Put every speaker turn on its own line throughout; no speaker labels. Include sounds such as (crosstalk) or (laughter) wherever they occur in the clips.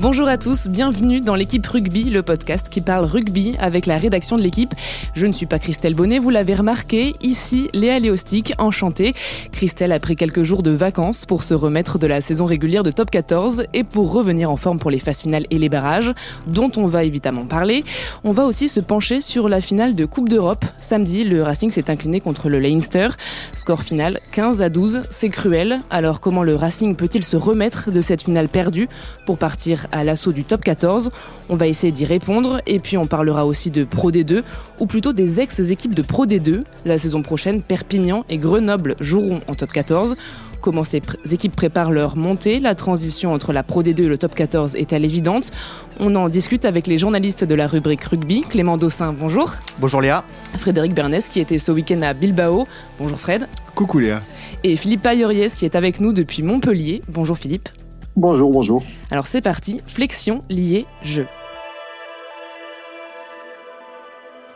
Bonjour à tous, bienvenue dans l'équipe Rugby, le podcast qui parle rugby avec la rédaction de l'équipe. Je ne suis pas Christelle Bonnet, vous l'avez remarqué, ici Léa Léostic, enchantée. Christelle a pris quelques jours de vacances pour se remettre de la saison régulière de Top 14 et pour revenir en forme pour les phases finales et les barrages, dont on va évidemment parler. On va aussi se pencher sur la finale de Coupe d'Europe. Samedi, le Racing s'est incliné contre le Leinster. Score final 15 à 12, c'est cruel. Alors comment le Racing peut-il se remettre de cette finale perdue pour partir à l'assaut du top 14. On va essayer d'y répondre et puis on parlera aussi de Pro D2 ou plutôt des ex-équipes de Pro D2. La saison prochaine, Perpignan et Grenoble joueront en top 14 comment ces équipes préparent leur montée? La transition entre la Pro D2 et le Top 14 est-elle évidente? On en discute avec les journalistes de la rubrique rugby. Clément Dossin, bonjour.
Bonjour Léa.
Frédéric Bernès, qui était ce week-end à Bilbao. Bonjour Fred.
Coucou Léa.
Et Philippe Payoriès, qui est avec nous depuis Montpellier. Bonjour Philippe.
Bonjour, bonjour.
Alors c'est parti, flexion liée jeu.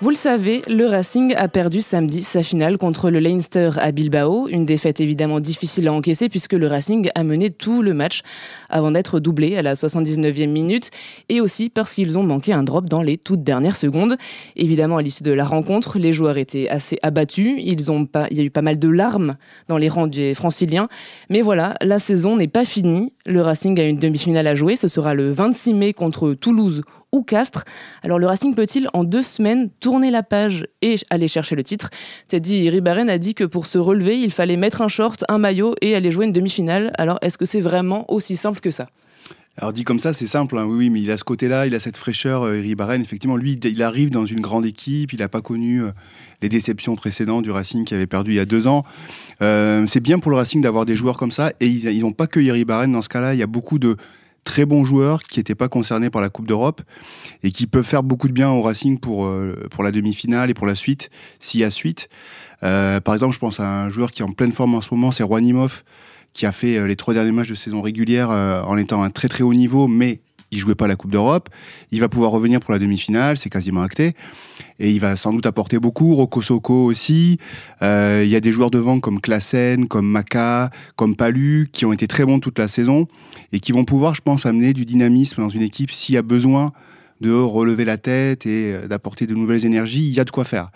Vous le savez, le Racing a perdu samedi sa finale contre le Leinster à Bilbao. Une défaite évidemment difficile à encaisser puisque le Racing a mené tout le match avant d'être doublé à la 79e minute et aussi parce qu'ils ont manqué un drop dans les toutes dernières secondes. Évidemment, à l'issue de la rencontre, les joueurs étaient assez abattus. Ils ont pas, il y a eu pas mal de larmes dans les rangs des franciliens. Mais voilà, la saison n'est pas finie. Le Racing a une demi-finale à jouer. Ce sera le 26 mai contre Toulouse ou Castres. Alors le Racing peut-il en deux semaines tourner la page et aller chercher le titre? Teddy Ribaren a dit que pour se relever, il fallait mettre un short, un maillot et aller jouer une demi-finale. Alors est-ce que c'est vraiment aussi simple que ça?
Alors dit comme ça, c'est simple, hein. oui, mais il a ce côté-là, il a cette fraîcheur, euh, Ribaren. Effectivement, lui, il arrive dans une grande équipe, il n'a pas connu euh, les déceptions précédentes du Racing qui avait perdu il y a deux ans. Euh, c'est bien pour le Racing d'avoir des joueurs comme ça, et ils n'ont pas que Ribaren dans ce cas-là. Il y a beaucoup de très bons joueurs qui n'étaient pas concernés par la Coupe d'Europe et qui peuvent faire beaucoup de bien au Racing pour, euh, pour la demi-finale et pour la suite, s'il y a suite. Euh, par exemple, je pense à un joueur qui est en pleine forme en ce moment, c'est Rouanimov, qui a fait euh, les trois derniers matchs de saison régulière en étant à un très très haut niveau, mais il jouait pas la Coupe d'Europe. Il va pouvoir revenir pour la demi-finale, c'est quasiment acté. Et il va sans doute apporter beaucoup. Rocco Soko aussi. Euh, il y a des joueurs devant comme Klassen, comme Maka, comme Palu, qui ont été très bons toute la saison et qui vont pouvoir, je pense, amener du dynamisme dans une équipe s'il y a besoin de relever la tête et euh, d'apporter de nouvelles énergies. Il y a de quoi faire.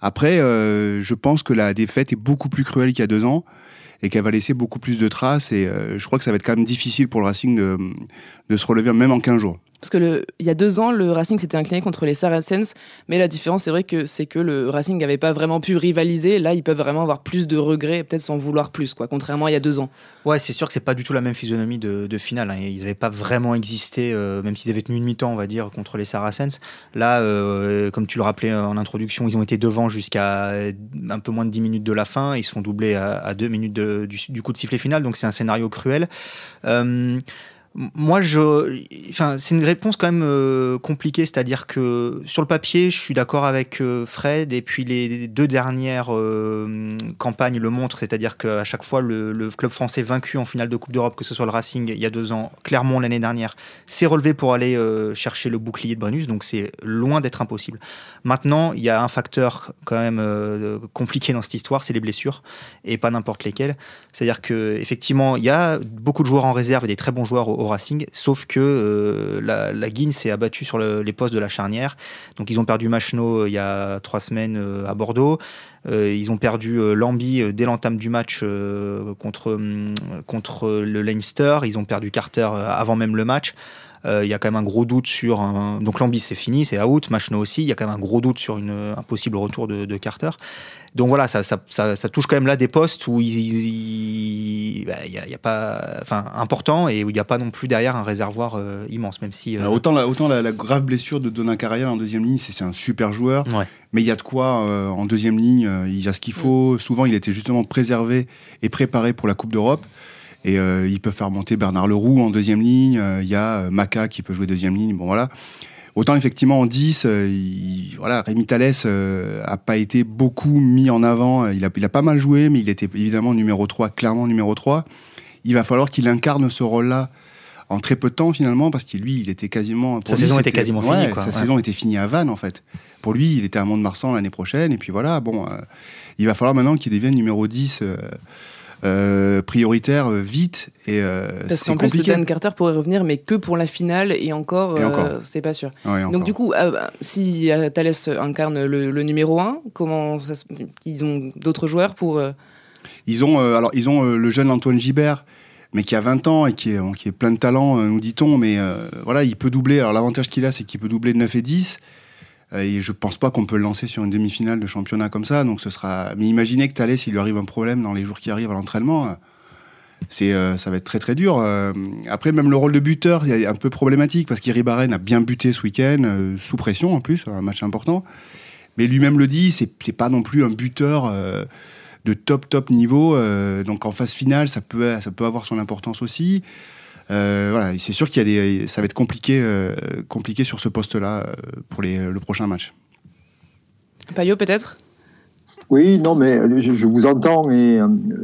Après, euh, je pense que la défaite est beaucoup plus cruelle qu'il y a deux ans et qu'elle va laisser beaucoup plus de traces. Et je crois que ça va être quand même difficile pour le Racing de, de se relever même en 15 jours.
Parce que il y a deux ans, le Racing s'était incliné contre les Saracens, mais la différence, c'est vrai que c'est que le Racing n'avait pas vraiment pu rivaliser. Là, ils peuvent vraiment avoir plus de regrets, peut-être sans vouloir plus, quoi, contrairement à il y a deux ans.
Ouais, c'est sûr que c'est pas du tout la même physionomie de, finale. Hein. Ils n'avaient pas vraiment existé, euh, même s'ils avaient tenu une mi-temps, on va dire, contre les Saracens. Là, euh, comme tu le rappelais en introduction, ils ont été devant jusqu'à un peu moins de 10 minutes de la fin. Ils se font doubler à, à deux minutes du, coup de sifflet final, donc c'est un scénario cruel. Euh, moi, je, enfin, c'est une réponse quand même euh, compliquée, c'est-à-dire que sur le papier, je suis d'accord avec euh, Fred, et puis les deux dernières euh, campagnes le montrent, c'est-à-dire qu'à chaque fois, le, club français vaincu en finale de Coupe d'Europe, que ce soit le Racing il y a deux ans, Clermont l'année dernière, s'est relevé pour aller chercher le bouclier de Brennus, donc c'est loin d'être impossible. Maintenant, il y a un facteur quand même compliqué dans cette histoire, c'est les blessures, et pas n'importe lesquelles. C'est-à-dire que effectivement, il y a beaucoup de joueurs en réserve et des très bons joueurs au, Racing, sauf que euh, la, la Guine s'est abattue sur le, les postes de la charnière. Donc ils ont perdu Machno euh, il y a trois semaines euh, à Bordeaux. ils ont perdu Lambi dès l'entame du match contre, contre le Leinster. Ils ont perdu Carter avant même le match. Il y a quand même un gros doute sur. Un... Donc Lambi, c'est fini, c'est out. Machno aussi. Il y a quand même un gros doute sur une, un possible retour de, de Carter. Donc voilà, ça, ça, ça, ça, touche quand même là des postes où il n'y bah, a, y a, pas, enfin important et où il n'y a pas non plus derrière un réservoir euh, immense, même si.
Euh... autant la, autant la, la, grave blessure de Donan Carrière en deuxième ligne, c'est un super joueur,
ouais.
mais il y a de quoi euh, en deuxième ligne, euh, il y a ce qu'il faut. Mm. Souvent, il était justement préservé et préparé pour la Coupe d'Europe. Et euh, il peut faire monter Bernard Leroux en deuxième ligne. Il y a Maca qui peut jouer deuxième ligne. Bon voilà. Autant effectivement en 10, euh, il, voilà, Rémi Thalès euh, a pas été beaucoup mis en avant. Il a, il a pas mal joué, mais il était évidemment numéro 3, clairement numéro 3. Il va falloir qu'il incarne ce rôle-là en très peu de temps finalement, parce que lui, il était quasiment.
Sa lui, saison était, quasiment
ouais,
finie. Quoi.
Sa
ouais.
saison était finie à Vannes en fait. Pour lui, il était à Mont-de-Marsan l'année prochaine, et puis voilà, bon, euh, il va falloir maintenant qu'il devienne numéro 10 euh, prioritaire euh, vite et
Parce qu'en plus, Dan Carter pourrait revenir, mais que pour la finale et encore, c'est pas sûr. Donc du coup, si Thalès incarne le, numéro 1, comment ça, ils ont d'autres joueurs pour
Ils ont alors ils ont le jeune Antoine Gibert mais qui a 20 ans et qui est, qui est plein de talent, nous dit-on, mais voilà, il peut doubler. Alors l'avantage qu'il a, c'est qu'il peut doubler de 9 et 10. Euh, et je pense pas qu'on peut le lancer sur une demi-finale de championnat comme ça. Ce sera. Mais imaginez que Thalès, s'il lui arrive un problème dans les jours qui arrivent à l'entraînement, euh, c'est, euh, ça va être très très dur. après, même le rôle de buteur, est un peu problématique parce qu'Iribaren a bien buté ce week-end, sous pression en plus, un match important. Mais lui-même le dit, c'est, c'est pas non plus un buteur de top top niveau. donc en phase finale, ça peut avoir son importance aussi. Euh, voilà, c'est sûr qu'il y a des, ça va être compliqué, euh, compliqué sur ce poste-là euh, pour les, le prochain match.
Payot peut-être?
Oui, non, mais je, vous entends, mais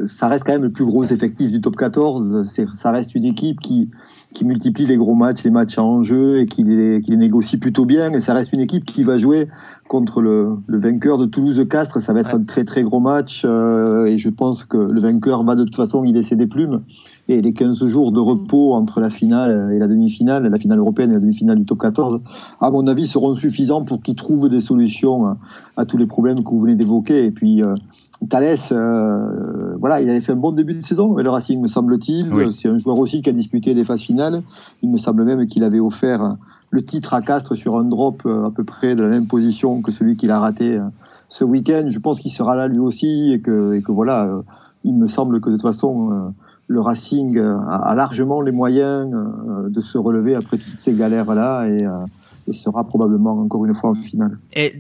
ça reste quand même le plus gros effectif du top 14. Ça reste une équipe qui, qui multiplie les gros matchs, les matchs en jeu et qui les, qui les négocie plutôt bien. Et ça reste une équipe qui va jouer contre le, le vainqueur de Toulouse-Castres. Ça va être un très très gros match euh, et je pense que le vainqueur va de toute façon y laisser des plumes. Et les 15 jours de repos entre la finale et la demi-finale, la finale européenne et la demi-finale du top 14, à mon avis, seront suffisants pour qu'ils trouvent des solutions à, à, tous les problèmes que vous venez d'évoquer. Et puis, euh, Thalès, euh, voilà, il avait fait un bon début de saison avec le Racing, me semble-t-il. C'est un joueur aussi qui a disputé des phases finales. Il me semble même qu'il avait offert le titre à Castres sur un drop euh, à peu près de la même position que celui qu'il a raté euh, ce week-end. Je pense qu'il sera là lui aussi et que, et que voilà, euh, il me semble que de toute façon, le Racing a largement les moyens de se relever après toutes ces galères-là et et sera probablement encore une fois en finale.
Et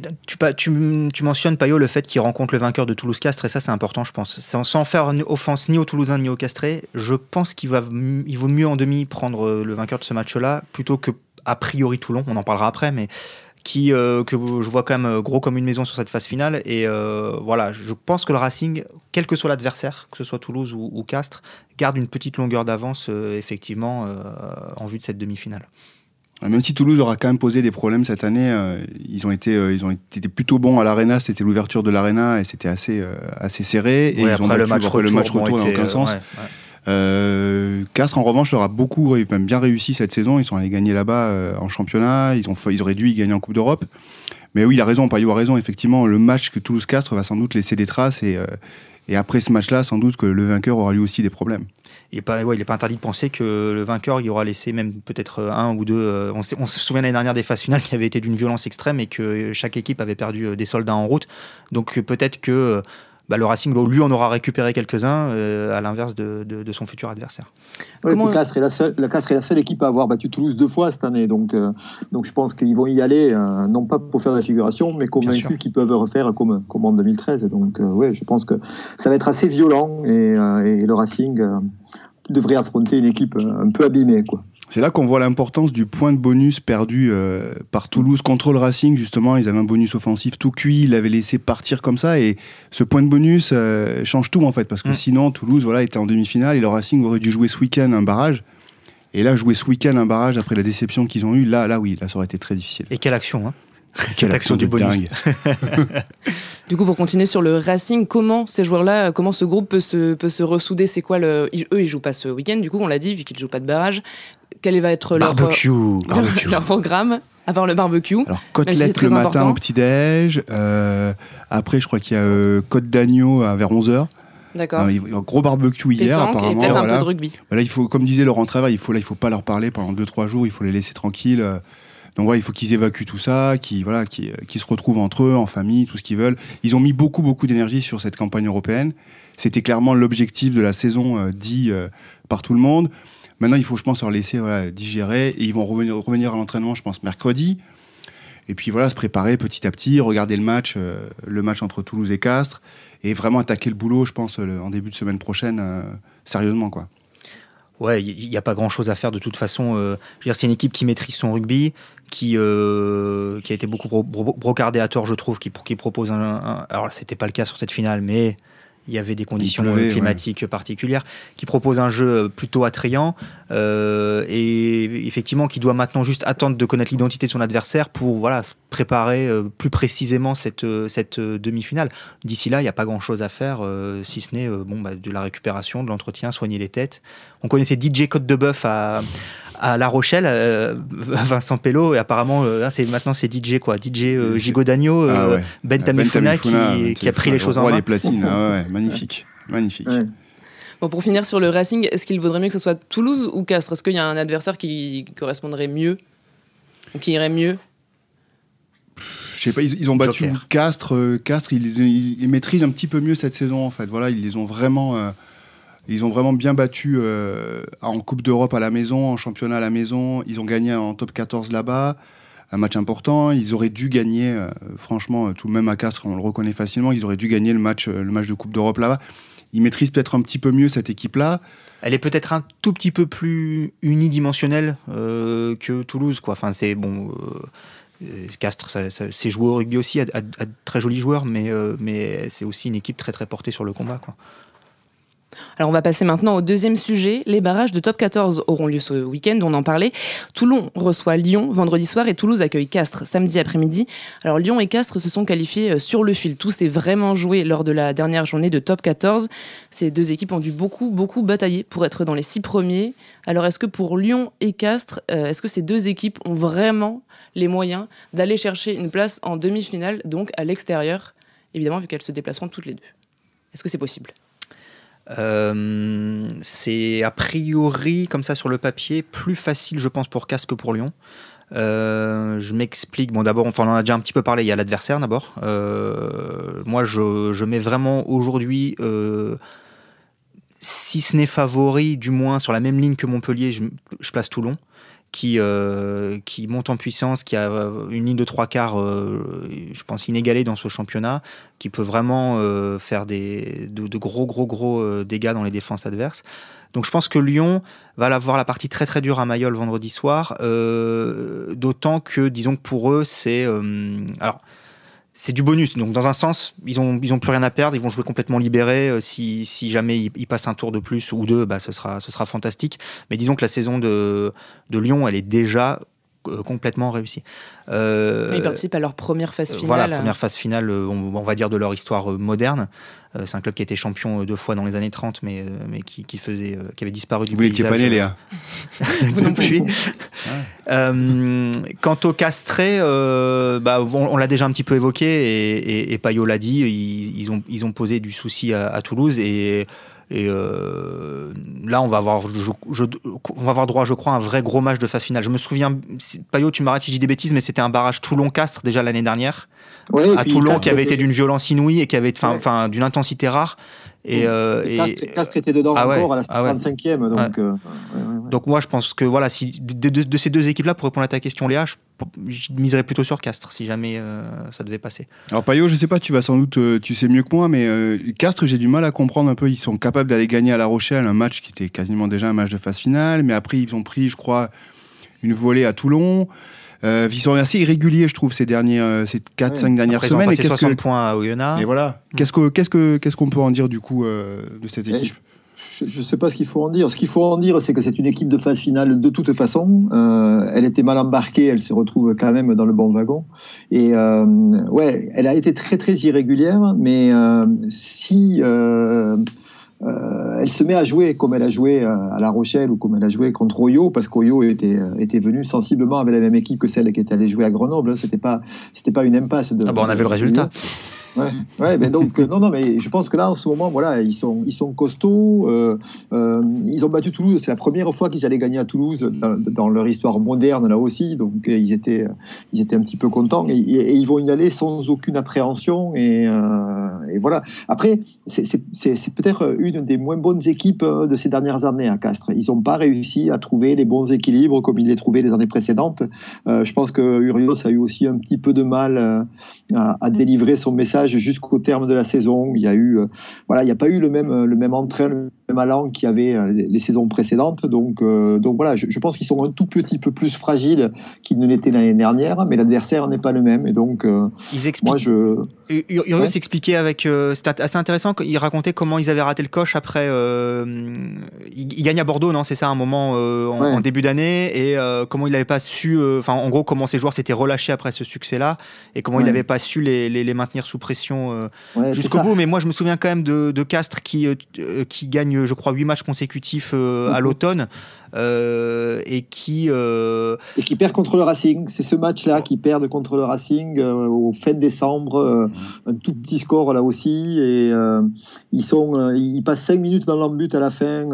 tu, mentionnes, Payot, le fait qu'il rencontre le vainqueur de Toulouse-Castres, et ça c'est important, je pense. Sans, faire offense ni aux Toulousains ni aux Castrés, je pense qu'il va, il vaut mieux en demi prendre euh, le vainqueur de ce match-là, plutôt que a priori Toulon, on en parlera après, mais qui euh, que je vois quand même euh, gros comme une maison sur cette phase finale. Et voilà, je pense que le Racing, quel que soit l'adversaire, que ce soit Toulouse ou, ou, Castres, garde une petite longueur d'avance effectivement en vue de cette demi-finale.
Même si Toulouse aura quand même posé des problèmes cette année, euh, ils, ont été, euh, ils ont été plutôt bons à l'Arena. C'était l'ouverture de l'Arena et c'était assez, euh, assez serré. Et
ils ont le match retour, le match retour
dans aucun sens. Castres, en revanche, leur a beaucoup, même bien réussi cette saison. Ils sont allés gagner là-bas en championnat. Ils, ont, ils auraient dû y gagner en Coupe d'Europe. Mais oui, il a raison, Payot a raison. Effectivement, le match que Toulouse-Castres va sans doute laisser des traces. Et, et après ce match-là, sans doute que le vainqueur aura lui aussi des problèmes
il n'est pas, ouais, il est pas interdit de penser que le vainqueur, il aura laissé même peut-être euh, un ou deux. Euh, on, on, se souvient l'année dernière des phases finales qui avaient été d'une violence extrême et que chaque équipe avait perdu euh, des soldats en route. Donc peut-être que bah, le Racing, lui, en aura récupéré quelques-uns, à l'inverse de, de, son futur adversaire.
Oui, Comment... Castres est la, seule, la Castres est la seule équipe à avoir battu Toulouse deux fois cette année. Donc, donc je pense qu'ils vont y aller, non pas pour faire de la figuration, mais convaincus qu'ils peuvent refaire comme, comme en 2013. donc, oui, je pense que ça va être assez violent et, et le Racing devrait affronter une équipe euh, un peu abîmée. Quoi.
C'est là qu'on voit l'importance du point de bonus perdu euh, par Toulouse contre le Racing. Justement, ils avaient un bonus offensif tout cuit, ils l'avaient laissé partir comme ça. Et ce point de bonus euh, change tout en fait, parce que mm. sinon Toulouse voilà, était en demi-finale et le Racing aurait dû jouer ce week-end un barrage. Et là, jouer ce week-end un barrage après la déception qu'ils ont eue, là, là oui, là ça aurait été très difficile.
Et quelle action hein Quelle action du bonus. (laughs)
du coup, pour continuer sur le Racing, comment ces joueurs-là, comment ce groupe peut se, peut se ressouder? C'est quoi le... Eux, ils jouent pas ce week-end, du coup, on l'a dit, vu qu'ils jouent pas de barrage. Quel va être leur, (laughs) leur, programme à part le barbecue.
Alors, côtelette le matin au petit-déj. Euh, après, je crois qu'il y a euh, côte d'agneau vers 11h.
D'accord.
Un gros barbecue hier, apparemment.
Et peut-être un peu de rugby.
Là, il faut, comme disait Laurent Travail, il faut, là, il faut pas leur parler pendant 2-3 jours, il faut les laisser tranquilles. Euh, donc voilà, il faut qu'ils évacuent tout ça, qu'ils voilà, qui se retrouvent entre eux, en famille, tout ce qu'ils veulent. Ils ont mis beaucoup, beaucoup d'énergie sur cette campagne européenne. C'était clairement l'objectif de la saison euh, dit euh, par tout le monde. Maintenant, il faut, je pense, leur laisser digérer. Et ils vont revenir, revenir à l'entraînement, je pense, mercredi. Et puis voilà, se préparer petit à petit, regarder le match, euh, le match entre Toulouse et Castres, et vraiment attaquer le boulot, je pense, en début de semaine prochaine, sérieusement, quoi.
Ouais, il n'y a pas grand chose à faire de toute façon. Euh, c'est une équipe qui maîtrise son rugby, qui, euh, qui a été beaucoup brocardée à tort, je trouve, qui, qui propose un. un alors, c'était pas le cas sur cette finale, mais il y avait des conditions climatiques particulières, qui propose un jeu plutôt attrayant et effectivement qui doit maintenant juste attendre de connaître l'identité de son adversaire pour voilà préparer plus précisément cette, cette demi-finale. D'ici là, il n'y a pas grand-chose à faire, si ce n'est bon, bah, de la récupération, de l'entretien, soigner les têtes. On connaissait DJ Côte de Bœuf à, à La Rochelle, euh, (laughs) Vincent Pello, et apparemment, euh, c'est maintenant c'est DJ quoi, DJ euh, Gigo Dagno, ah Ben Tamifuna qui, a pris les choses en main.
les platines, ah (laughs) magnifique, magnifique.
Bon, pour finir sur le Racing, est-ce qu'il vaudrait mieux que ce soit Toulouse ou Castres? Est-ce qu'il y a un adversaire qui correspondrait mieux? Ou qui irait mieux?
Je sais pas, ils, ont battu Castres. Castres, ils, maîtrisent un petit peu mieux cette saison en fait. Voilà, ils les ont vraiment. Ils ont vraiment bien battu euh, en Coupe d'Europe à la maison, en championnat à la maison. Ils ont gagné en top 14 là-bas. Un match important. Ils auraient dû gagner, euh, franchement, tout même à Castres, on le reconnaît facilement, ils auraient dû gagner le match, euh, le match de Coupe d'Europe là-bas. Ils maîtrisent peut-être un petit peu mieux cette équipe-là.
Elle est peut-être un tout petit peu plus unidimensionnelle que Toulouse. Enfin, c'est bon. Castres, c'est joué au rugby aussi, a, très jolis joueurs, mais, c'est aussi une équipe très très portée sur le combat.
Alors on va passer maintenant au deuxième sujet. Les barrages de top 14 auront lieu ce week-end, on en parlait. Toulon reçoit Lyon vendredi soir et Toulouse accueille Castres samedi après-midi. Alors Lyon et Castres se sont qualifiés euh, sur le fil. Tout s'est vraiment joué lors de la dernière journée de top 14. Ces deux équipes ont dû beaucoup, beaucoup batailler pour être dans les six premiers. Alors est-ce que pour Lyon et Castres, euh, est-ce que ces deux équipes ont vraiment les moyens d'aller chercher une place en demi-finale, donc à l'extérieur, évidemment vu qu'elles se déplaceront toutes les deux Est-ce que c'est possible?
Euh, c'est a priori, comme ça sur le papier, plus facile, je pense, pour Castres que pour Lyon. Euh, je m'explique. Bon, d'abord, enfin, on en a déjà un petit peu parlé. Il y a l'adversaire d'abord. Euh, moi, je, mets vraiment aujourd'hui, si ce n'est favori, du moins sur la même ligne que Montpellier, je place Toulon qui, euh, qui monte en puissance, qui a une ligne de trois quarts, euh, je pense, inégalée dans ce championnat, qui peut vraiment euh, faire des, de, gros, gros, gros dégâts dans les défenses adverses. Donc je pense que Lyon va avoir la partie très très dure à Mayol vendredi soir, d'autant que, disons que pour eux, c'est... alors, c'est du bonus. Donc, dans un sens, ils ont, ils ont plus rien à perdre. Ils vont jouer complètement libérés. Euh, si, si, jamais ils, passent un tour de plus ou deux, bah, ce, sera, ce sera fantastique. Mais disons que la saison de, de Lyon, elle est déjà complètement réussie.
Euh, ils participent à leur première phase finale.
Voilà, première phase finale, on, va dire, de leur histoire moderne. c'est un club qui a été champion deux fois dans les années 30, mais, mais qui, qui faisait, qui avait disparu du
Vous n'étiez pas né, Léa (laughs)
Depuis. quant au castré, bah, on, l'a déjà un petit peu évoqué, et, et, Payot l'a dit, ils, ont, ils ont posé du souci à, à Toulouse, et et euh, là, on va, avoir, on va avoir droit, je crois, à un vrai gros match de phase finale. Je me souviens, Payot, tu m'arrêtes si je dis des bêtises, mais c'était un barrage Toulon-Castres déjà l'année dernière. à Toulon, qui avait été d'une violence inouïe et qui avait enfin, d'une intensité rare.
Et, euh, et, Castres, était dedans ah encore à la 35e. Ah donc, euh,
donc moi, je pense que voilà, si, de, ces deux équipes-là, pour répondre à ta question, Léa, je, miserais plutôt sur Castres si jamais euh, ça devait passer.
Alors Payot, je sais pas, tu vas sans doute, tu sais mieux que moi, mais Castres, j'ai du mal à comprendre un peu. Ils sont capables d'aller gagner à La Rochelle un match qui était quasiment déjà un match de phase finale, mais après ils ont pris, je crois, une volée à Toulon. Euh, ils sont assez irréguliers, je trouve, ces, derniers, euh, ces 4-5 dernières semaines.
Ils ont 60 points à Oyonnax.
Et voilà. Mm. Qu'est-ce qu'on qu'est-ce que, qu'est-ce qu'on peut en dire du coup euh, de cette équipe
je ne sais pas ce qu'il faut en dire. Ce qu'il faut en dire, c'est que c'est une équipe de phase finale de toute façon. Euh, elle était mal embarquée, elle se retrouve quand même dans le bon wagon. Et euh, ouais, elle a été très très irrégulière, mais euh, si euh, elle se met à jouer comme elle a joué euh, à La Rochelle ou comme elle a joué contre Oyo, parce qu'Oyo était, euh, était venu sensiblement avec la même équipe que celle qui est allée jouer à Grenoble. C'était pas, c'était pas une impasse. De,
ah bon, on avait le résultat.
Ouais, ouais mais donc euh, non, non, mais je pense que là en ce moment, voilà, ils sont, ils sont costauds. Euh, euh, ils ont battu Toulouse. C'est la première fois qu'ils allaient gagner à Toulouse dans, leur histoire moderne là aussi. Donc ils étaient, ils étaient un petit peu contents et, ils vont y aller sans aucune appréhension et, voilà. Après, c'est peut-être une des moins bonnes équipes de ces dernières années à Castres. Ils n'ont pas réussi à trouver les bons équilibres comme ils les trouvaient les années précédentes. je pense que Urios a eu aussi un petit peu de mal à délivrer son message jusqu'au terme de la saison. Il y a eu, euh, voilà, il n'y a pas eu le même, le même entraînement, allant qu'il y avait euh, les saisons précédentes. Donc, euh, donc voilà, je, pense qu'ils sont un tout petit peu plus fragiles qu'ils ne l'étaient l'année dernière, mais l'adversaire n'est pas le même. Et donc,
ils expliquent... moi, je. Urios s'expliquait avec. C'était assez intéressant. Il racontait comment ils avaient raté le coche après. il, gagne à Bordeaux, non C'est ça, un moment en, début d'année, et comment il n'avait pas su. Enfin, en gros, comment ses joueurs s'étaient relâchés après ce succès-là, et comment il n'avait pas su les, les, maintenir sous pression jusqu'au bout. Mais moi, je me souviens quand même de, de Castres qui, qui gagne, je crois, 8 matchs consécutifs euh, à l'automne. Euh, et qui
euh, et qui perd contre le Racing. C'est ce match-là qui perd contre le Racing au fin décembre, mhm. un tout petit score là aussi, et ils sont, ils passent 5 minutes dans l'embut à la fin,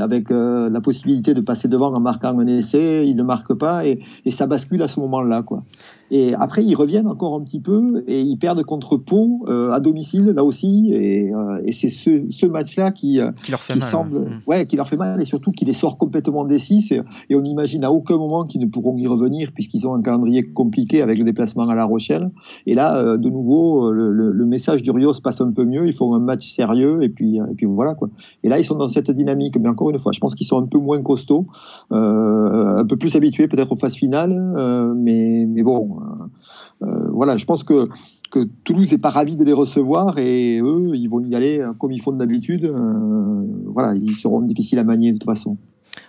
avec la possibilité de passer devant en marquant un essai, ils ne marquent pas, et, et ça bascule à ce moment-là, quoi. Et après, ils reviennent encore un petit peu et ils perdent contre Pau euh, à domicile, là aussi. Et, euh, et c'est ce, ce match-là qui, euh,
qui, leur fait mal,
semble, mm. ouais. qui leur fait mal et surtout qui les sort complètement des six. Et, on imagine à aucun moment qu'ils ne pourront y revenir puisqu'ils ont un calendrier compliqué avec le déplacement à La Rochelle. Et là, de nouveau, le, le, message d'Urios passe un peu mieux. Ils font un match sérieux et puis, et puis voilà quoi. Et là, ils sont dans cette dynamique. Mais encore une fois, je pense qu'ils sont un peu moins costauds, un peu plus habitués peut-être aux phases finales. mais, mais bon. Euh, euh, voilà, je pense que Toulouse n'est pas ravi de les recevoir et eux, ils vont y aller comme ils font d'habitude. Euh, voilà, ils seront difficiles à manier de toute façon.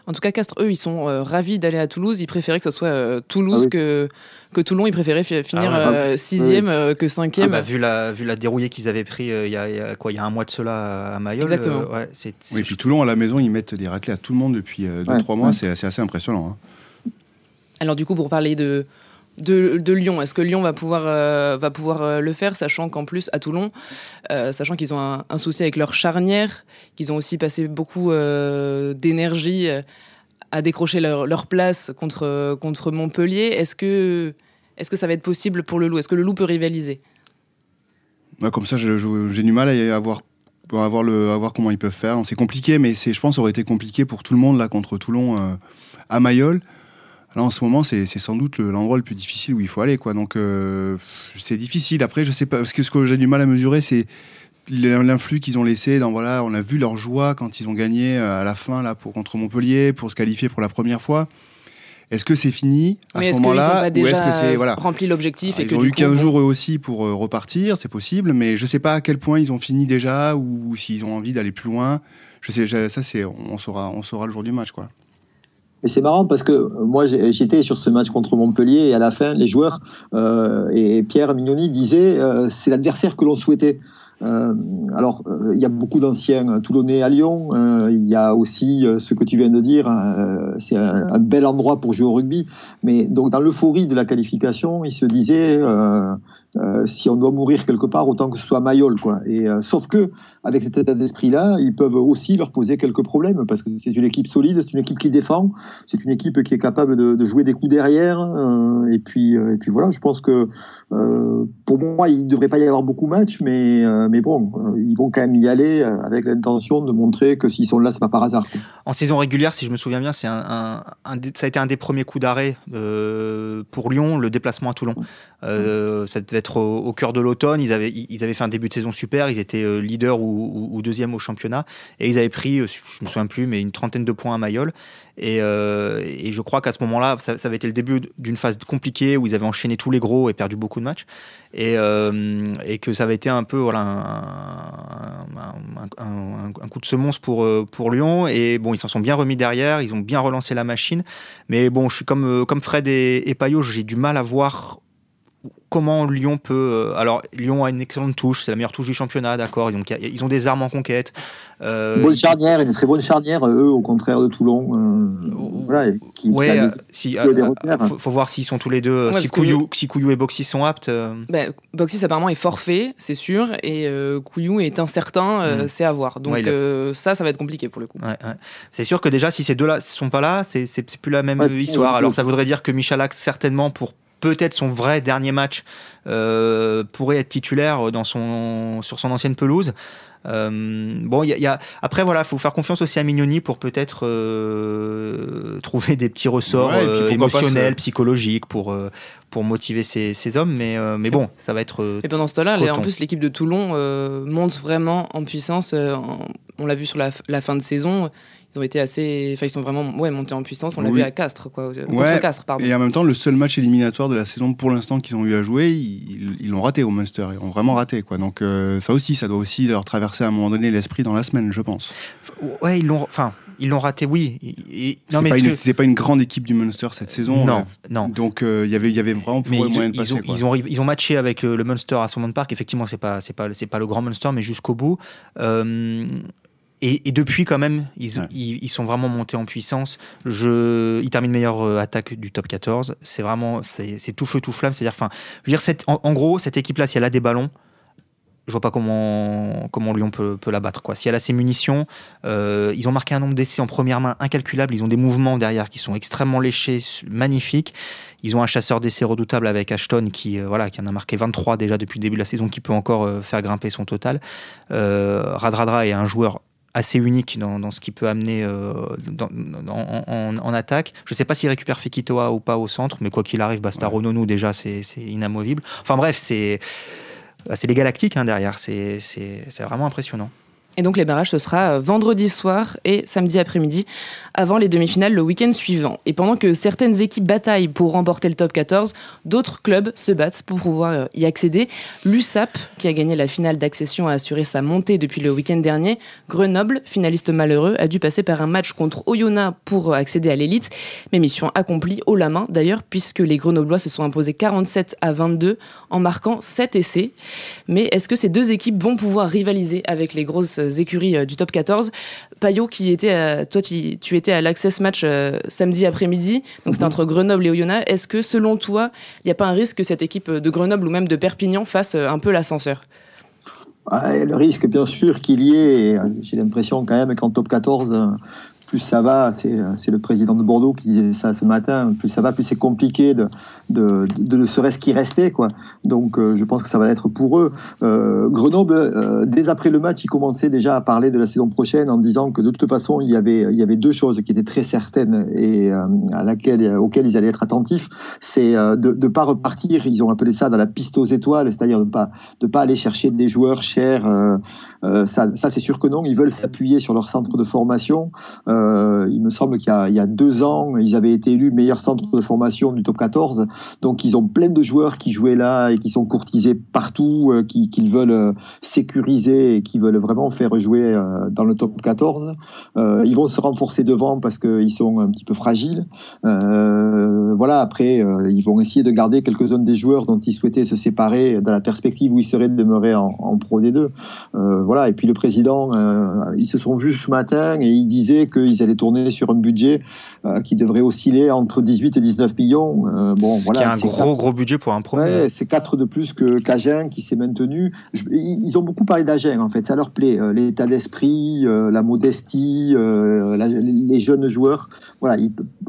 En tout cas, Castres, eux, ils sont ravis d'aller à Toulouse. Ils préféraient que ce soit Toulouse ah que, que Toulon. Ils préféraient finir ah sixième que cinquième.
Ah bah, vu, la, vu la dérouillée qu'ils avaient pris il, y a, quoi, il y a un mois de cela à Mayol.
Exactement.
Ouais, oui, puis Toulon, à la maison, ils mettent des raclés à tout le monde depuis 2-3 mois. C'est assez impressionnant. Hein.
Alors du coup, pour parler de, Lyon. Est-ce que Lyon va pouvoir, euh, va pouvoir euh, le faire, sachant qu'en plus, à Toulon, euh, sachant qu'ils ont un, souci avec leur charnière, qu'ils ont aussi passé beaucoup d'énergie à décrocher leur, place contre, contre Montpellier, est-ce que, est que ça va être possible pour le Loup? Est-ce que le Loup peut rivaliser?
Comme ça, j'ai du mal à avoir à voir, comment ils peuvent faire. C'est compliqué, mais je pense aurait été compliqué pour tout le monde là contre Toulon à Mayol. Là, en ce moment, c'est sans doute l'endroit le, plus difficile où il faut aller. Quoi. Donc, euh, c'est difficile. Après, je sais pas, parce que ce que j'ai du mal à mesurer, c'est l'influx qu'ils ont laissé. Dans, voilà, on a vu leur joie quand ils ont gagné euh, à la fin là, pour, contre Montpellier, pour se qualifier pour la première fois. Est-ce que c'est fini à ce moment-là
Ou est-ce que c'est voilà rempli l'objectif
ah, Ils ont eu 15 jours eux aussi pour euh, repartir, c'est possible, mais je ne sais pas à quel point ils ont fini déjà ou, s'ils ont envie d'aller plus loin. Je sais, ça c'est, on saura, on saura le jour du match, quoi.
Et c'est marrant parce que moi j'étais sur ce match contre Montpellier et à la fin les joueurs euh, et Pierre Mignoni disaient euh, c'est l'adversaire que l'on souhaitait. Euh, alors, il y a beaucoup d'anciens Toulonnais à Lyon. Il y a aussi ce que tu viens de dire. c'est un, bel endroit pour jouer au rugby. Mais donc, dans l'euphorie de la qualification, il se disait si on doit mourir quelque part, autant que ce soit Mayol. Quoi. Et, euh, sauf que, avec cet état d'esprit-là, ils peuvent aussi leur poser quelques problèmes, parce que c'est une équipe solide, c'est une équipe qui défend, c'est une équipe qui est capable de, jouer des coups derrière. Euh, et, puis, et puis voilà, je pense que pour moi, il ne devrait pas y avoir beaucoup de matchs, mais, mais bon, ils vont quand même y aller avec l'intention de montrer que s'ils sont là, c'est pas par hasard.
En saison régulière, si je me souviens bien, c'est un, ça a été un des premiers coups d'arrêt pour Lyon, le déplacement à Toulon. ça devait être au, cœur de l'automne. Ils avaient, ils avaient fait un début de saison super. Ils étaient euh, leader ou, deuxième au championnat. Et ils avaient pris, euh, je me souviens plus, mais une trentaine de points à Mayol. Et, euh, et je crois qu'à ce moment-là, ça, avait été le début d'une phase compliquée où ils avaient enchaîné tous les gros et perdu beaucoup de matchs. Et, et que ça avait été un peu voilà, un, un, coup de semonce pour, pour Lyon. Et bon, ils s'en sont bien remis derrière. Ils ont bien relancé la machine. Mais bon, je suis comme, comme Fred et, et Payot, j'ai du mal à voir comment Lyon peut. Euh, alors, Lyon a une excellente touche, c'est la meilleure touche du championnat, d'accord. Ils ont, ils ont des armes en conquête.
Euh, une bonne charnière, une très bonne charnière, eux, au contraire de Toulon. Euh,
voilà, qui, ouais, si, faut, voir s'ils sont tous les deux. si, Couillou, si, Couillou, et Boxy sont aptes.
Ben, Boxy, apparemment, est forfait, c'est sûr, et Couillou est incertain, mm. c'est à voir. Donc, ça, ça va être compliqué pour le coup.
C'est sûr que déjà, si ces deux-là ne sont pas là, c'est plus la même histoire. Alors, ça voudrait dire que Michalak, certainement, pour peut-être son vrai dernier match euh, pourrait être titulaire dans son, sur son ancienne pelouse. bon, il y, a après voilà, faut faire confiance aussi à Mignoni pour peut-être trouver des petits ressorts émotionnels, psychologiques pour pour motiver ces, ces hommes, mais mais bon, ça va être.
Et pendant ce temps-là, en plus l'équipe de Toulon monte vraiment en puissance. on l'a vu sur la, la, fin de saison ils ont été assez. Enfin, ils sont vraiment ouais, montés en puissance. On l'a vu à Castres, quoi.
Contre Castres, pardon. Et en même temps, le seul match éliminatoire de la saison pour l'instant qu'ils ont eu à jouer, ils l'ont raté au Munster. Ils ont vraiment raté, quoi. Donc, euh, ça aussi, ça doit aussi leur traverser à un moment donné l'esprit dans la semaine, je pense.
Ouais, ils l'ont. Enfin. Ils l'ont raté, oui.
non, mais c'était pas, une grande équipe du Munster cette saison.
Non, non.
Donc euh, il y avait, il y avait vraiment pour eux moyen de passer.
Ils ont, ils ont, matché avec euh, le Munster à Salmon Park. Effectivement, c'est pas, c'est pas, c'est pas le grand Munster, mais jusqu'au bout. Et, depuis, quand même, ils, ils, sont vraiment montés en puissance. Je, ils terminent meilleure euh, attaque du top 14. C'est vraiment, c'est tout feu, tout flamme. C'est-à-dire, enfin, je veux dire, cette, en, gros, cette équipe-là, si elle a des ballons, je vois pas comment, comment Lyon peut, peut la battre. Quoi. Si elle a ses munitions, euh, ils ont marqué un nombre d'essais en première main incalculable. Ils ont des mouvements derrière qui sont extrêmement léchés, magnifiques. Ils ont un chasseur d'essais redoutable avec Ashton qui, euh, voilà, qui en a marqué 23 déjà depuis le début de la saison, qui peut encore faire grimper son total. Radradra est un joueur assez unique dans, ce qu'il peut amener euh, en, attaque. Je ne sais pas s'il récupère Fekitoa ou pas au centre, mais quoi qu'il arrive, Bastarononou, déjà, c'est inamovible. Enfin bref, c'est les galactiques hein, derrière. C'est vraiment impressionnant.
Et donc les barrages, ce sera euh, vendredi soir et samedi après-midi, avant les demi-finales le week-end suivant. Et pendant que certaines équipes bataillent pour remporter le top 14, d'autres clubs se battent pour pouvoir euh, y accéder. L'USAP, qui a gagné la finale d'accession, a assuré sa montée depuis le week-end dernier. Grenoble, finaliste malheureux, a dû passer par un match contre Oyonnax pour euh, accéder à l'élite. Mais mission accomplie, haut la main d'ailleurs, puisque les Grenoblois se sont imposés 47 à 22 en marquant 7 essais. Mais est-ce que ces deux équipes vont pouvoir rivaliser avec les grosses écuries euh, du top 14. Payot, qui était toi, tu, étais à l'Access Match euh, samedi après-midi, donc c'était mhm. entre Grenoble et Oyonnax. Est-ce que selon toi, il n'y a pas un risque que cette équipe de Grenoble ou même de Perpignan fasse euh, un peu l'ascenseur?
Le risque, bien sûr, qu'il y ait, j'ai l'impression quand même qu'en top 14, plus ça va, c'est le président de Bordeaux qui disait ça ce matin, plus ça va, plus c'est compliqué de, de, de, de serait-ce qui restait. Quoi. Donc euh, je pense que ça va être pour eux. Euh, Grenoble, euh, dès après le match, il commençait déjà à parler de la saison prochaine en disant que de toute façon, il y avait, il y avait deux choses qui étaient très certaines et à laquelle, auxquelles ils allaient être attentifs. C'est de ne pas repartir, ils ont appelé ça dans la piste aux étoiles, c'est-à-dire de ne pas, de pas aller chercher des joueurs chers. ça, c'est sûr que non, ils veulent s'appuyer sur leur centre de formation. Euh, il me semble qu'il y, a deux ans, ils avaient été élus meilleur centre de formation du top 14. Donc ils ont plein de joueurs qui jouaient là et qui sont courtisés partout, euh, qu'ils veulent euh, sécuriser et qui veulent vraiment faire jouer dans le top 14. ils vont se renforcer devant parce qu'ils sont un petit peu fragiles. voilà, après, ils vont essayer de garder quelques-uns des joueurs dont ils souhaitaient se séparer dans la perspective où ils seraient de demeurer en, en Pro D2. voilà, et puis le président, ils se sont vus ce matin et il disait que ils allaient tourner sur un budget euh, qui devrait osciller entre 18 et 19 millions.
Euh, bon, voilà, un gros, gros budget pour un premier.
c'est 4 de plus que qu'Agen qui s'est maintenu. ils ont beaucoup parlé d'Agen, en fait, ça leur plaît. Euh, l'état d'esprit, la modestie, les jeunes joueurs. Voilà,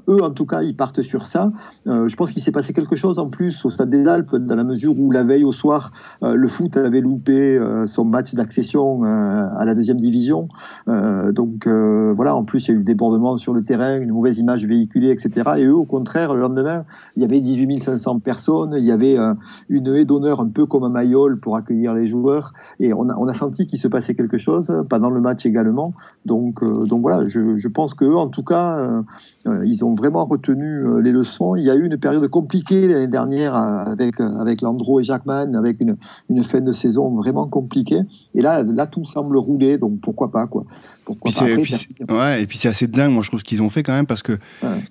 eux, en tout cas, ils partent sur ça. je pense qu'il s'est passé quelque chose en plus au Stade des Alpes, dans la mesure où la veille au soir, le foot avait loupé son match d'accession à la deuxième division. donc voilà, en plus, il y a eu le débordement sur le terrain, une mauvaise image véhiculée, etc. Et eux, au contraire, le lendemain, il y avait 18 500 personnes, il y avait euh, une haie d'honneur un peu comme un Mayol pour accueillir les joueurs. Et on a, senti qu'il se passait quelque chose, pendant le match également. Donc, euh, donc voilà, je, pense qu'eux, en tout cas, euh, ils ont vraiment retenu les leçons. Il y a eu une période compliquée l'année dernière avec, avec Landreau et Jacquemin, avec une, une fin de saison vraiment compliquée. Et là, là, tout semble rouler, donc pourquoi pas, quoi. Pourquoi
pas. ouais, et puis c'est assez dingue, moi je trouve ce qu'ils ont fait quand même, parce que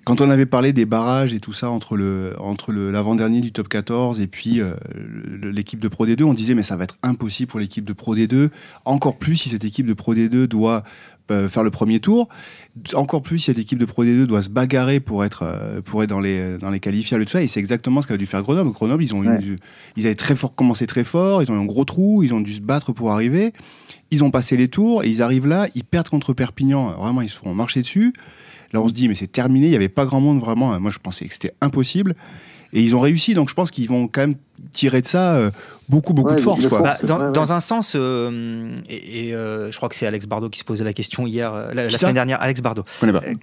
quand on avait parlé des barrages et tout ça entre le entre l'avant-dernier du top 14 et puis euh, l'équipe de Pro D2, on disait mais ça va être impossible pour l'équipe de Pro D2, encore plus si cette équipe de Pro D2 doit faire le premier tour. Encore plus si cette équipe de Pro D2 doit se bagarrer pour être, euh, pour être dans les, dans les qualifiés, tout ça. Et c'est exactement ce qu'a dû faire Grenoble. Grenoble, ils ont ils avaient très fort, commencé très fort, ils ont eu un gros trou, ils ont dû se battre pour arriver. Ils ont passé les tours et ils arrivent là, ils perdent contre Perpignan. Vraiment, ils se font marcher dessus. Là, on se dit, mais c'est terminé. Il n'y avait pas grand monde vraiment. Moi, je pensais que c'était impossible. Et ils ont réussi, donc je pense qu'ils vont quand même tirer de ça euh, beaucoup, beaucoup de force. Quoi.
Bah, dans, dans, un sens, euh, et, euh, je crois que c'est Alex Bardot qui se posait la question hier, la, semaine dernière, Alex Bardot,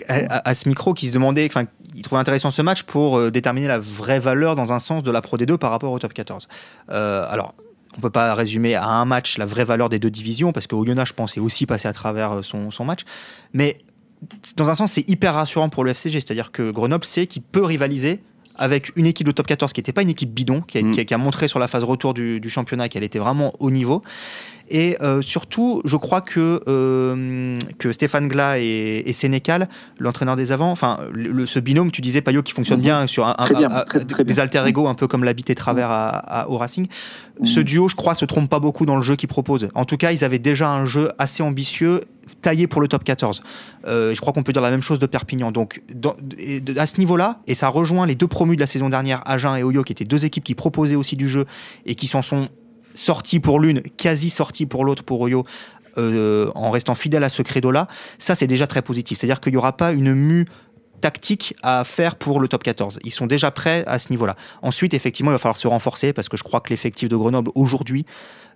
à, à, ce micro, qui se demandait, enfin, il trouvait intéressant ce match pour déterminer la vraie valeur dans un sens de la Pro D2 par rapport au top 14. alors, on peut pas résumer à un match la vraie valeur des deux divisions, parce que Oyonnax, je pense, est aussi passé à travers son, son match. Mais dans un sens, c'est hyper rassurant pour le FCG, c'est-à-dire que Grenoble sait qu'il peut rivaliser avec une équipe de top 14 qui n'était pas une équipe bidon, qui a, mm. qui a, montré sur la phase retour du, du championnat qu'elle était vraiment au niveau. Et euh, surtout, je crois que, euh, que Stéphane Glas et, et Sénécal, l'entraîneur des avants, enfin, le, ce binôme, tu disais, Payot, qui fonctionne mhm. bien sur un, des alter ego, un peu comme l'habit et travers à, au Racing. Mhm. Ce duo, je crois, se trompe pas beaucoup dans le jeu qu'il propose. En tout cas, ils avaient déjà un jeu assez ambitieux taillé pour le top 14. Euh, je crois qu'on peut dire la même chose de Perpignan. Donc, dans, à ce niveau-là, et ça rejoint les deux promus de la saison dernière, Agen et Oyo, qui étaient deux équipes qui proposaient aussi du jeu et qui s'en sont sorti pour l'une, quasi sorti pour l'autre pour Oyo, euh, en restant fidèle à ce credo-là, ça c'est déjà très positif. C'est-à-dire qu'il n'y aura pas une mue tactique à faire pour le top 14. Ils sont déjà prêts à ce niveau-là. Ensuite, effectivement, il va falloir se renforcer parce que je crois que l'effectif de Grenoble aujourd'hui,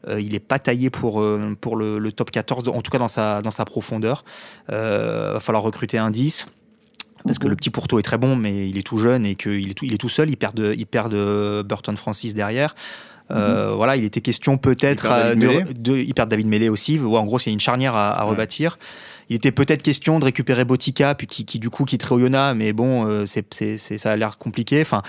euh, il n'est pas taillé pour, euh, pour le, top 14, en tout cas dans sa, dans sa profondeur. Il va falloir recruter un 10 parce que le petit Pourto est très bon, mais il est tout jeune et qu'il est tout, il est tout seul. Il perd, de, il perd de Burton Francis derrière. Euh, mhm. Voilà, il était question peut-être de, de, il perd David Mélé aussi. en gros, c'est une charnière à, rebâtir. Il était peut-être question de récupérer Botica, puis qui, qui du coup quitterait Oyonnax, mais bon, euh, c'est, ça a l'air compliqué. Enfin,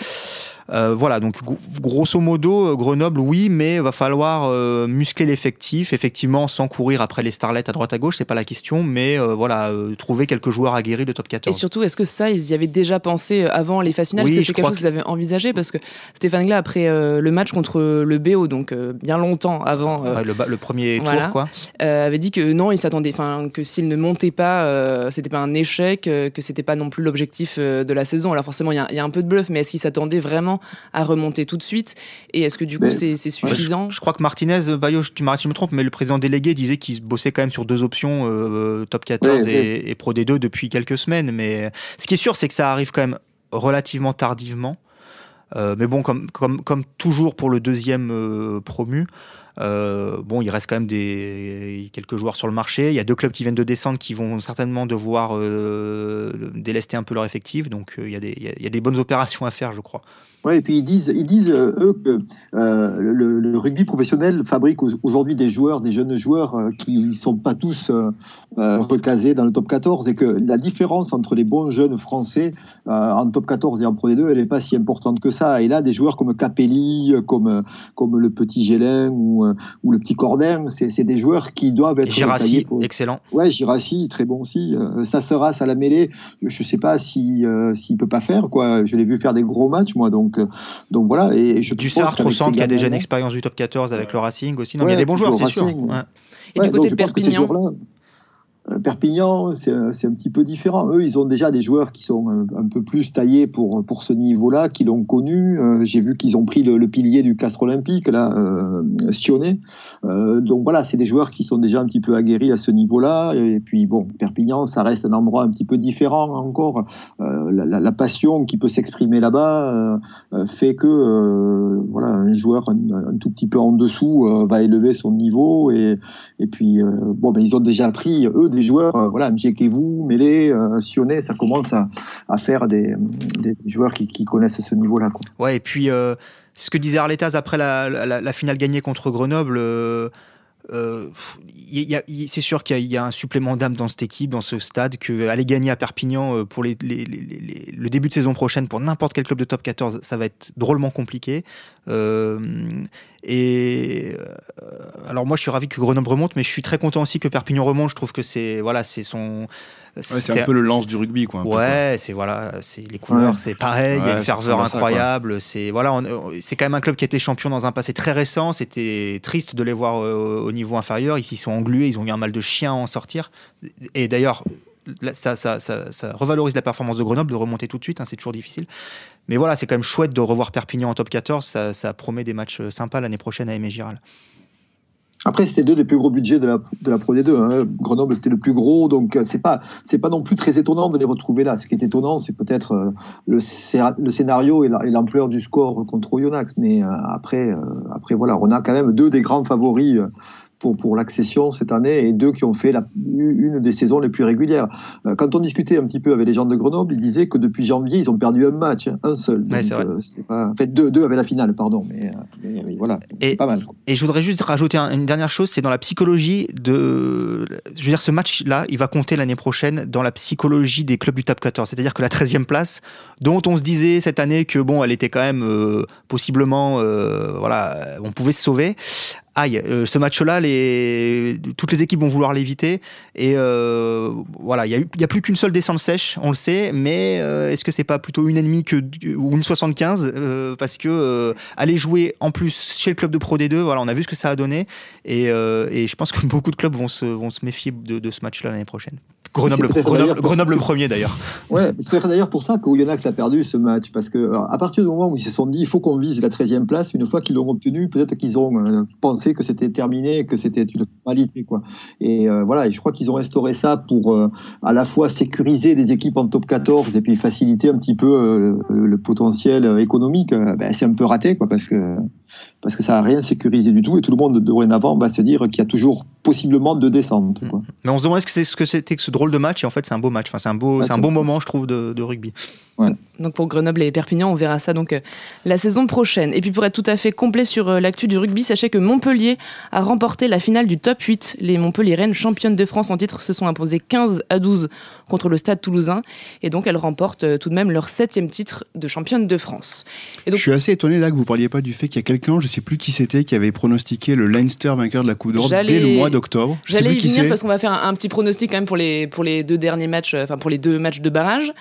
euh, voilà, donc grosso modo, euh, Grenoble, oui, mais il va falloir euh, muscler l'effectif, effectivement, sans courir après les starlets à droite à gauche, c'est pas la question, mais voilà, trouver quelques joueurs aguerris de top 14.
Et surtout, est-ce que ça, ils y avaient déjà pensé avant les phases finales? Est-ce que c'est quelque chose qu'ils avaient envisagé Parce que Stéphane Glas, après le match contre le BO, donc bien longtemps avant.
le, premier tour, quoi.
avait dit que non, il s'attendait, enfin, que s'il ne montait pas, c'était pas un échec, que c'était pas non plus l'objectif de la saison. Alors forcément, il y, y, a un peu de bluff, mais est-ce qu'il s'attendait vraiment à remonter tout de suite Et est-ce que du coup c'est suffisant
je, crois que Martinez, Bayo, tu m'arrêtes si je me trompe, mais le président délégué disait qu'il bossait quand même sur deux options, euh, top 14 et, Pro D2 depuis quelques semaines. Mais ce qui est sûr, c'est que ça arrive quand même relativement tardivement. Euh, mais bon, comme, comme, comme toujours pour le deuxième euh, promu, euh, bon, il reste quand même des, quelques joueurs sur le marché. Il y a deux clubs qui viennent de descendre qui vont certainement devoir euh, délester un peu leur effectif. Donc euh, il, y a des, il, y a, des, bonnes opérations à faire, je crois.
Oui, et puis ils disent, ils disent eux, que le, rugby professionnel fabrique aujourd'hui des joueurs, des jeunes joueurs qui ne sont pas tous recasés dans le top 14 et que la différence entre les bons jeunes français en top 14 et en Pro D2, elle n'est pas si importante que ça. Et là, des joueurs comme Capelli, comme, comme le petit Gélin ou euh, ou, le petit Cordin, c'est des joueurs qui doivent être.
Girassi, excellent.
Ouais, Girassi, très bon aussi. Euh, ça sera à la mêlée, je sais pas si euh, s'il peut pas faire quoi. Je l'ai vu faire des gros matchs moi, donc donc voilà. Et je
du Sartre au centre qui a déjà une expérience du top 14 avec le Racing aussi. Non, il y a des bons joueurs, c'est sûr.
Et du côté de Perpignan.
Euh, Perpignan, c'est un petit peu différent. Eux, ils ont déjà des joueurs qui sont un, peu plus taillés pour, pour ce niveau-là, qui l'ont connu. Euh, j'ai vu qu'ils ont pris le, pilier du Castre Olympique, là, euh, Sionnet. Euh, donc voilà, c'est des joueurs qui sont déjà un petit peu aguerris à ce niveau-là. Et puis bon, Perpignan, ça reste un endroit un petit peu différent encore. La, passion qui peut s'exprimer là-bas fait que voilà, un joueur un, tout petit peu en dessous va élever son niveau. Et, et puis bon, ben, ils ont déjà pris, eux, des joueurs, euh, voilà, vous, Mélé, euh, Sionnet, ça commence à, faire des, joueurs qui, connaissent ce niveau-là.
Ouais, et puis euh, ce que disait Arletaz après la, finale gagnée contre Grenoble. C'est sûr qu'il y, a un supplément d'âme dans cette équipe, dans ce stade, qu'aller gagner à Perpignan pour le début de saison prochaine pour n'importe quel club de top 14, ça va être drôlement compliqué. Et euh, alors moi je suis ravi que Grenoble remonte, mais je suis très content aussi que Perpignan remonte. Je trouve que c'est voilà, c'est son.
c'est un peu le lance du rugby quoi.
Ouais, c'est voilà, c'est les couleurs, c'est pareil. il y a une ferveur incroyable. C'est voilà, c'est quand même un club qui a été champion dans un passé très récent. C'était triste de les voir au, au niveau inférieur. Ils sont englués, ils ont eu un mal de chien à en sortir. Et d'ailleurs ça, ça, revalorise la performance de Grenoble de remonter tout de suite, hein, c'est toujours difficile. Mais voilà, c'est quand même chouette de revoir Perpignan en top 14, ça, promet des matchs euh, sympas l'année prochaine à Aimé Giral.
Après, c'était deux des plus gros budgets de la, de la Pro D2. Hein. Grenoble, c'était le plus gros, donc c'est pas c'est pas non plus très étonnant de les retrouver là. Ce qui est étonnant, c'est peut-être le, le, scénario et l'ampleur du score contre Oyonnax. Mais après, après voilà, on a quand même deux des grands favoris pour, pour l'accession cette année et deux qui ont fait la, une des saisons les plus régulières. Euh, quand on discutait un petit peu avec les gens de Grenoble, ils disaient que depuis janvier, ils ont perdu un match, hein, un seul. Euh, pas, en fait, deux, deux avec la finale, pardon. Mais, euh, voilà, c'est pas mal.
Et je voudrais juste rajouter une dernière chose, c'est dans la psychologie de... Je veux dire, ce match-là, il va compter l'année prochaine dans la psychologie des clubs du top 14. C'est-à-dire que la 13e place, dont on se disait cette année que, bon, elle était quand même possiblement... voilà, on pouvait se sauver aïe, euh, ce match-là, toutes les équipes vont vouloir l'éviter. Et euh, voilà, il n'y a, plus qu'une seule descente sèche, on le sait, mais euh, est-ce que c'est pas plutôt une ennemie que, ou une 75 Parce que aller jouer en plus chez le club de Pro D2, voilà, on a vu ce que ça a donné. Et, je pense que (laughs) beaucoup de clubs vont se, méfier de ce match-là l'année prochaine. Grenoble, Grenoble, Grenoble premier d'ailleurs.
Ouais, c'est d'ailleurs pour ça qu'Oyonnax a perdu ce match, parce que à partir du moment où ils se sont dit il faut qu'on vise la 13e place, une fois qu'ils l'ont obtenu, peut-être qu'ils ont pensé que c'était terminé, que c'était une formalité. Quoi. Et euh, voilà, et je crois qu'ils ont restauré ça pour euh, à la fois sécuriser les équipes en top 14 et puis faciliter un petit peu euh, le, potentiel économique. Ben, c'est un peu raté, quoi, parce que parce que ça n'a rien sécurisé du tout et tout le monde dorénavant va se dire qu'il y a toujours possiblement de descente. Quoi.
Mais on se demandait ce que c'était que ce drôle de match et en fait c'est un beau match. Enfin, c'est un beau, c'est un bon moment je trouve de, de rugby.
Donc pour Grenoble et Perpignan, on verra ça donc euh, la saison prochaine. Et puis pour être tout à fait complet sur euh, l'actu du rugby, sachez que Montpellier a remporté la finale du top 8. Les Montpellier-Rennes, championnes de France en titre, se sont imposées 15 à 12 contre le Stade Toulousain. Et donc elles remportent euh, tout de même leur septième titre de championne de France.
Et donc, je suis assez étonné là que vous parliez pas du fait qu'il y a quelqu'un, je sais plus qui c'était, qui avait pronostiqué le Leinster vainqueur de la Coupe d'Europe dès le mois d'octobre.
J'allais y venir parce qu'on va faire un, petit pronostic quand même pour les, pour les deux derniers matchs, enfin pour les deux matchs de barrage.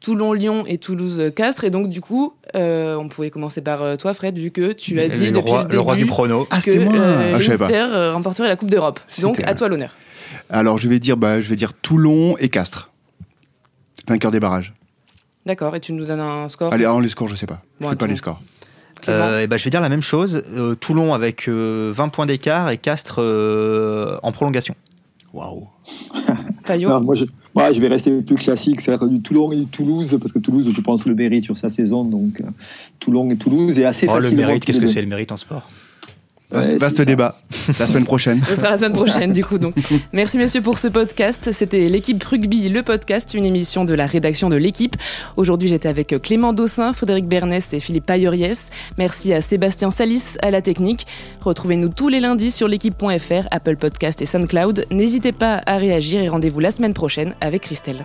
Toulon-Lyon et Toulouse-Castres. Et donc, du coup, euh, on pouvait commencer par euh, toi, Fred, vu que tu as dit le depuis
roi,
le, début
roi du prono.
Ah, que moi. Euh, ah, remporterait la Coupe d'Europe. Donc, à toi l'honneur.
Alors, je vais dire, bah, je vais dire Toulon et Castres, vainqueur des barrages.
D'accord. Et tu nous donnes un score
Allez, les scores, je sais pas. je sais pas les scores.
et bah, je vais dire la même chose. Toulon avec 20 points d'écart et Castres en prolongation.
Waouh. (laughs)
moi, je, je vais rester plus classique, c'est du Toulon et du Toulouse, parce que Toulouse, je pense, le mérite sur sa saison. Donc, euh, Toulon et Toulouse est assez oh,
Le mérite, qu'est-ce que c'est le mérite en sport?
Vaste, débat. La semaine prochaine.
Ce sera la semaine prochaine, du coup. Donc. (laughs) Merci, messieurs, pour ce podcast. C'était l'équipe Rugby, le podcast, une émission de la rédaction de l'équipe. Aujourd'hui, j'étais avec Clément Dossin, Frédéric Bernès et Philippe Payoriès. Merci à Sébastien Salis à la technique. Retrouvez-nous tous les lundis sur l'équipe.fr, Apple Podcast et SoundCloud. N'hésitez pas à réagir et rendez-vous la semaine prochaine avec Christelle.